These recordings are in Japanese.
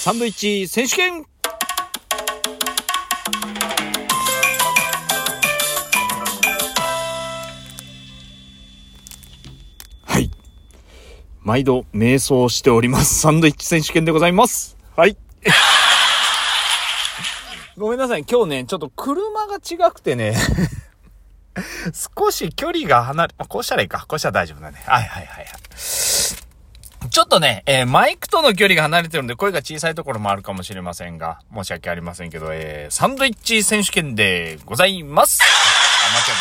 サンドイッチ選手権はい。毎度、瞑想しております。サンドイッチ選手権でございます。はい。ごめんなさい。今日ね、ちょっと車が違くてね、少し距離が離れ、こうしたらいいか。こうしたら大丈夫だね。はいはいはいはい。ちょっとね、えーマイクとの距離が離れてるんで声が小さいところもあるかもしれませんが、申し訳ありませんけど、えーサンドイッチ選手権でございます。あ、間違え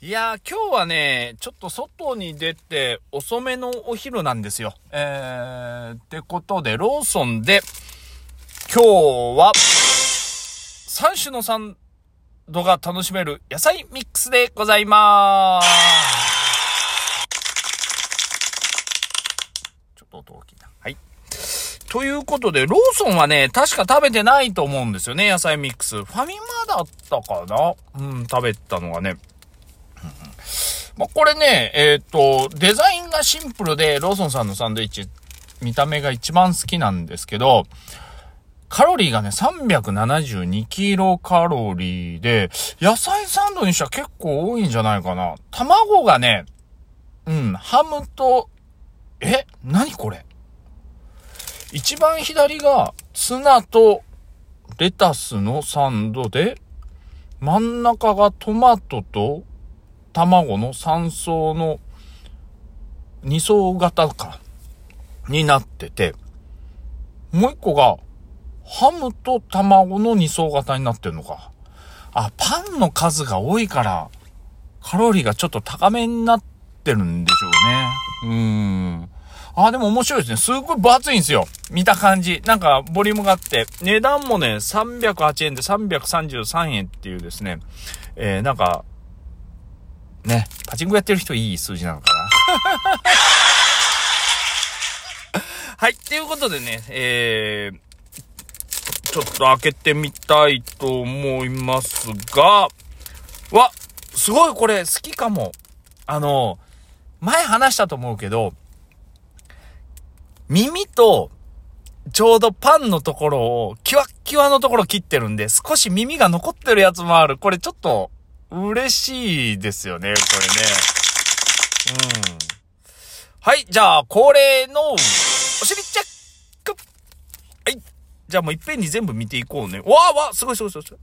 たいやー、今日はね、ちょっと外に出て遅めのお昼なんですよ。えー、ってことで、ローソンで、今日は、3種のサンドが楽しめる野菜ミックスでございまーす。ちょっと音大きいな。はい。ということで、ローソンはね、確か食べてないと思うんですよね、野菜ミックス。ファミマだったかな？うん、食べたのがね。まあ、これね、えっ、と、デザインがシンプルで、ローソンさんのサンドイッチ、見た目が一番好きなんですけど、カロリーがね、372キロカロリーで、野菜サンドにしては結構多いんじゃないかな。卵がね、うん、ハムと、え？何これ？一番左がツナとレタスのサンドで、真ん中がトマトと卵の3層の2層型か、になってて、もう一個がハムと卵の2層型になってるのか。あ、パンの数が多いから、カロリーがちょっと高めになってるんでしょうね。うーん。あ、でも面白いですね。すっごい分厚いんですよ。見た感じ。なんか、ボリュームがあって。値段もね、308円で333円っていうですね。えー、なんか、ね、パチンコやってる人いい数字なのかな。はい。っていうことでね、えー、ちょっと開けてみたいと思いますが、わ、すごいこれ好きかも。あの、前話したと思うけど、耳と、ちょうどパンのところを、キワッキワのところ切ってるんで、少し耳が残ってるやつもある。これちょっと、嬉しいですよね、これね。うん。はい、じゃあ、恒例の、お尻チェックはい。じゃあもういっぺんに全部見ていこうね。わあわあすごいすごいすごいすごい。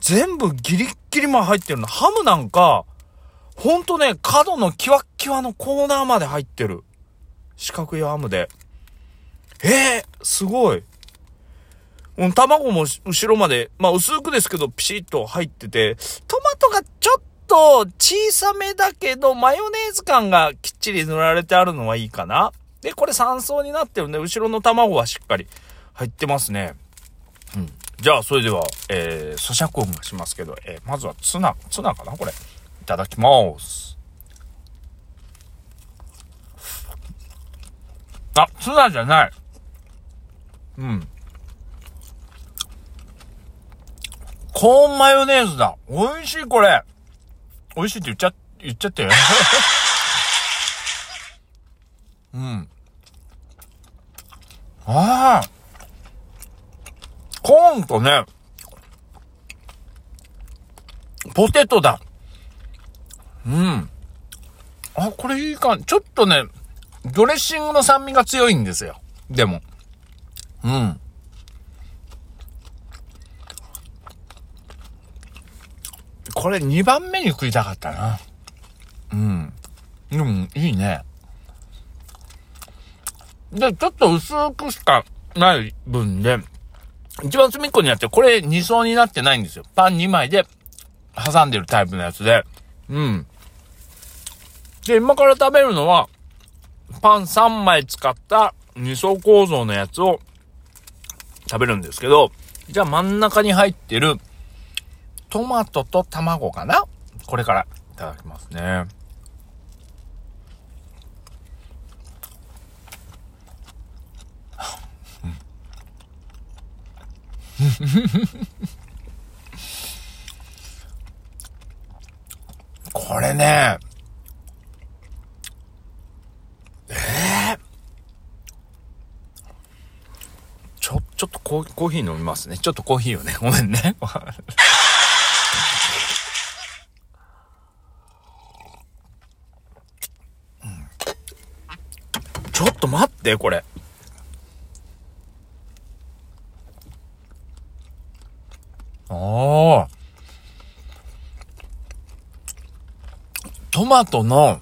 全部ギリッギリまで入ってるの。ハムなんか、ほんとね、角のキワッキワのコーナーまで入ってる。四角いハムで。ええー、すごい。うん、卵も後ろまで、まあ薄くですけど、ピシッと入ってて、トマトがちょっと小さめだけど、マヨネーズ感がきっちり塗られてあるのはいいかな。で、これ3層になってるんで、後ろの卵はしっかり入ってますね。うん。じゃあ、それでは、えー、咀嚼音がしますけど、えー、まずはツナ、ツナかなこれ。いただきます。あ、ツナじゃない。うん。コーンマヨネーズだ。美味しい、これ。美味しいって言っちゃ、言っちゃって。うん。ああ。コーンとね、ポテトだ。うん。あ、これいいか。ちょっとね、ドレッシングの酸味が強いんですよ。でも。うん。これ2番目に食いたかったな。うん。でも、いいね。で、ちょっと薄くしかない分で、一番隅っこにあって、これ2層になってないんですよ。パン2枚で挟んでるタイプのやつで。うん。で、今から食べるのは、パン3枚使った2層構造のやつを食べるんですけど、じゃあ真ん中に入ってるトマトと卵かなこれからいただきますね。これね、えちょっとコーヒー飲みますね。ちょっとコーヒーをね。ごめんね。ちょっと待って、これ。ああ。トマトの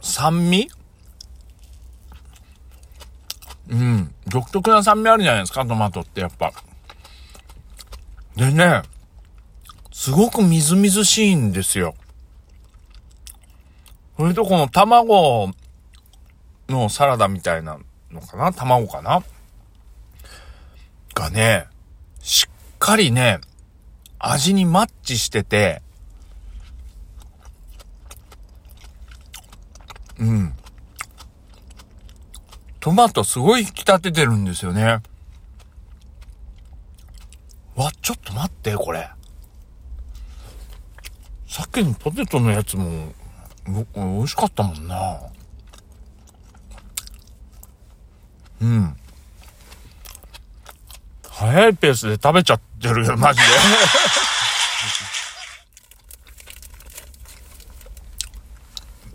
酸味うん。独特な酸味あるじゃないですか、トマトってやっぱ。でね、すごくみずみずしいんですよ。それとこの卵のサラダみたいなのかな卵かな？がね、しっかりね、味にマッチしてて、うん。トマトすごい引き立ててるんですよね。わ、ちょっと待って、これ。さっきのポテトのやつも、美味しかったもんな。うん。早いペースで食べちゃってるよ、マジ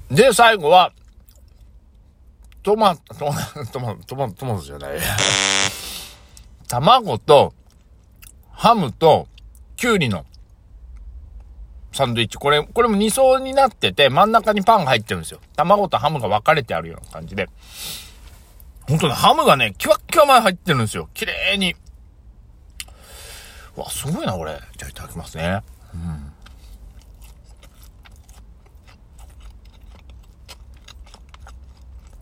で。で、最後は、トマト、トマト、トマト、トマト、マトじゃない。卵と、ハムと、キュウリのサンドイッチ。これ、これも2層になってて、真ん中にパンが入ってるんですよ。卵とハムが分かれてあるような感じで。ほんとね、ハムがね、キワッキワ前入ってるんですよ。綺麗に。わ、すごいな、これ。じゃあいただきますね。うん。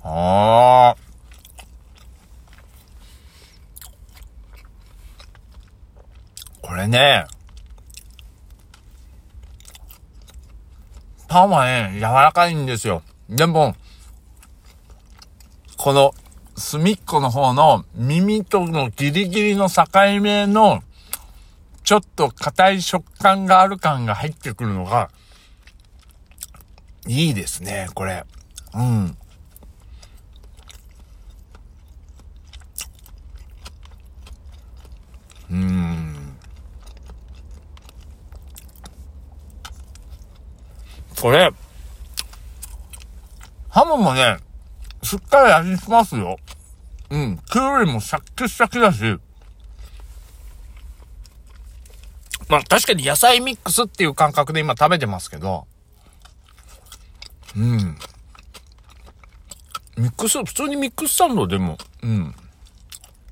ああ。これね、パンはね、柔らかいんですよ。でも、この隅っこの方の耳とのギリギリの境目のちょっと硬い食感がある感が入ってくるのが、いいですね、これ。うん。これ、ハムもね、しっかり味しますよ。うん。キュウリもシャッキシャキだし、まあ確かに野菜ミックスっていう感覚で今食べてますけど、うん。ミックス、普通にミックスサンドでも、うん。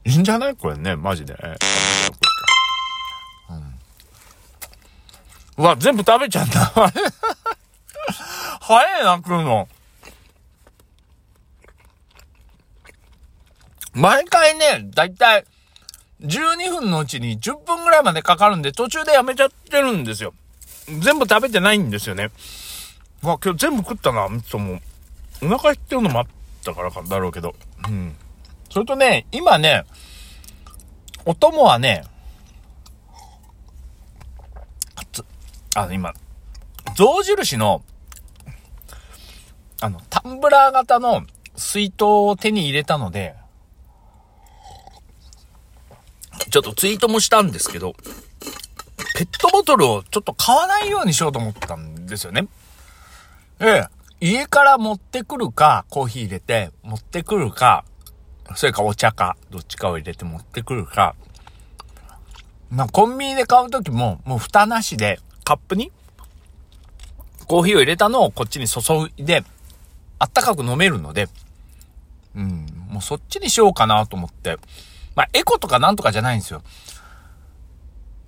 いいんじゃない？これね、マジで。うん。うわ、全部食べちゃった。早いな、食うの。毎回ね、だいたい、12分のうちに10分ぐらいまでかかるんで、途中でやめちゃってるんですよ。全部食べてないんですよね。わ、今日全部食ったな、とも。お腹減ってるのもあったからかだろうけど。うん。それとね、今ね、お供はね、あ、今、象印の、あの、タンブラー型の水筒を手に入れたので、ちょっとツイートもしたんですけど、ペットボトルをちょっと買わないようにしようと思ったんですよね。ええ、家から持ってくるか、コーヒー入れて持ってくるか、それかお茶か、どっちかを入れて持ってくるか、まあ、コンビニで買うときも、もう蓋なしで、カップに、コーヒーを入れたのをこっちに注いで、あったかく飲めるので、うん、もうそっちにしようかなと思って、まあ、エコとかなんとかじゃないんですよ。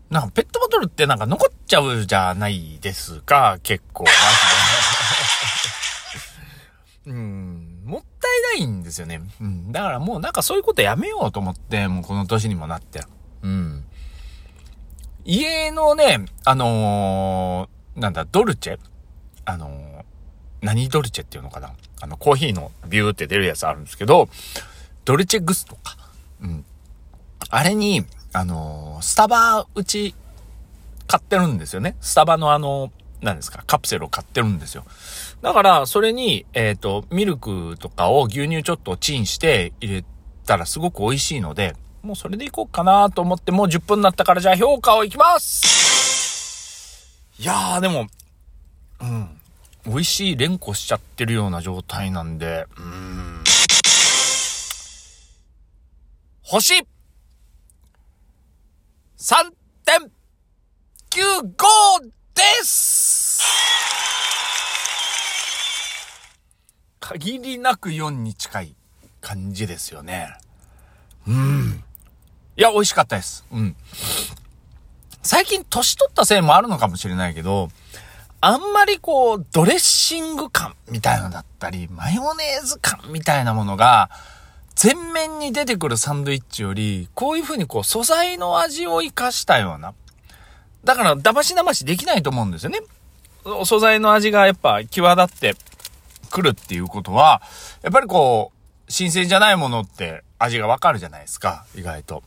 なんかペットボトルってなんか残っちゃうじゃないですか、結構、マジで。うん、もったいないんですよね。うん。だからもうなんかそういうことやめようと思って、もうこの年にもなって。うん。家のね、あのー、なんだ、ドルチェ？あのー、何ドルチェっていうのかな？あの、コーヒーのビューって出るやつあるんですけど、ドルチェグスとか、うん。あれに、あのー、スタバうち買ってるんですよね。スタバのあの、何ですか、カプセルを買ってるんですよ。だから、それに、えっ、ー、と、ミルクとかを牛乳ちょっとチンして入れたらすごく美味しいので、もうそれでいこうかなと思ってもう10分になったからじゃあ評価をいきますいやーでも、うん。美味しい連呼しちゃってるような状態なんで、うーん。星 !3.95 です限りなく4に近い感じですよね。うん。いや、美味しかったです。うん。最近年取ったせいもあるのかもしれないけど、あんまりこう、ドレッシング感みたいなのだったり、マヨネーズ感みたいなものが、全面に出てくるサンドイッチより、こういう風にこう、素材の味を活かしたような。だから、だましだましできないと思うんですよね。素材の味がやっぱ際立ってくるっていうことは、やっぱりこう、新鮮じゃないものって味がわかるじゃないですか、意外と。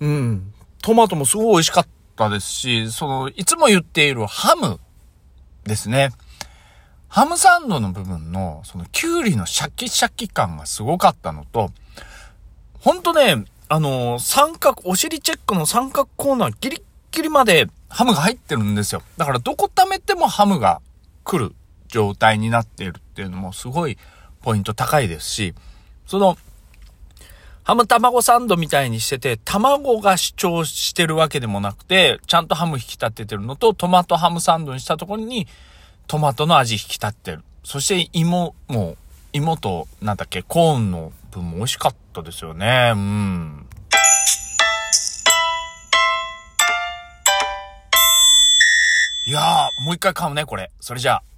うん。トマトもすごい美味しかったですし、その、いつも言っているハムですね。ハムサンドの部分の、その、キュウリのシャキシャキ感がすごかったのと、ほんとね、あの三角、お尻チェックの三角コーナーギリッギリまでハムが入ってるんですよ。だからどこ貯めてもハムが来る状態になっているっていうのもすごいポイント高いですし、その、ハム卵サンドみたいにしてて、卵が主張してるわけでもなくて、ちゃんとハム引き立ててるのと、トマトハムサンドにしたところに、トマトの味引き立ってる。そして芋も、芋と、なんだっけ、コーンの分も美味しかったですよね。うん。いやー、もう一回買うね、これ。それじゃあ。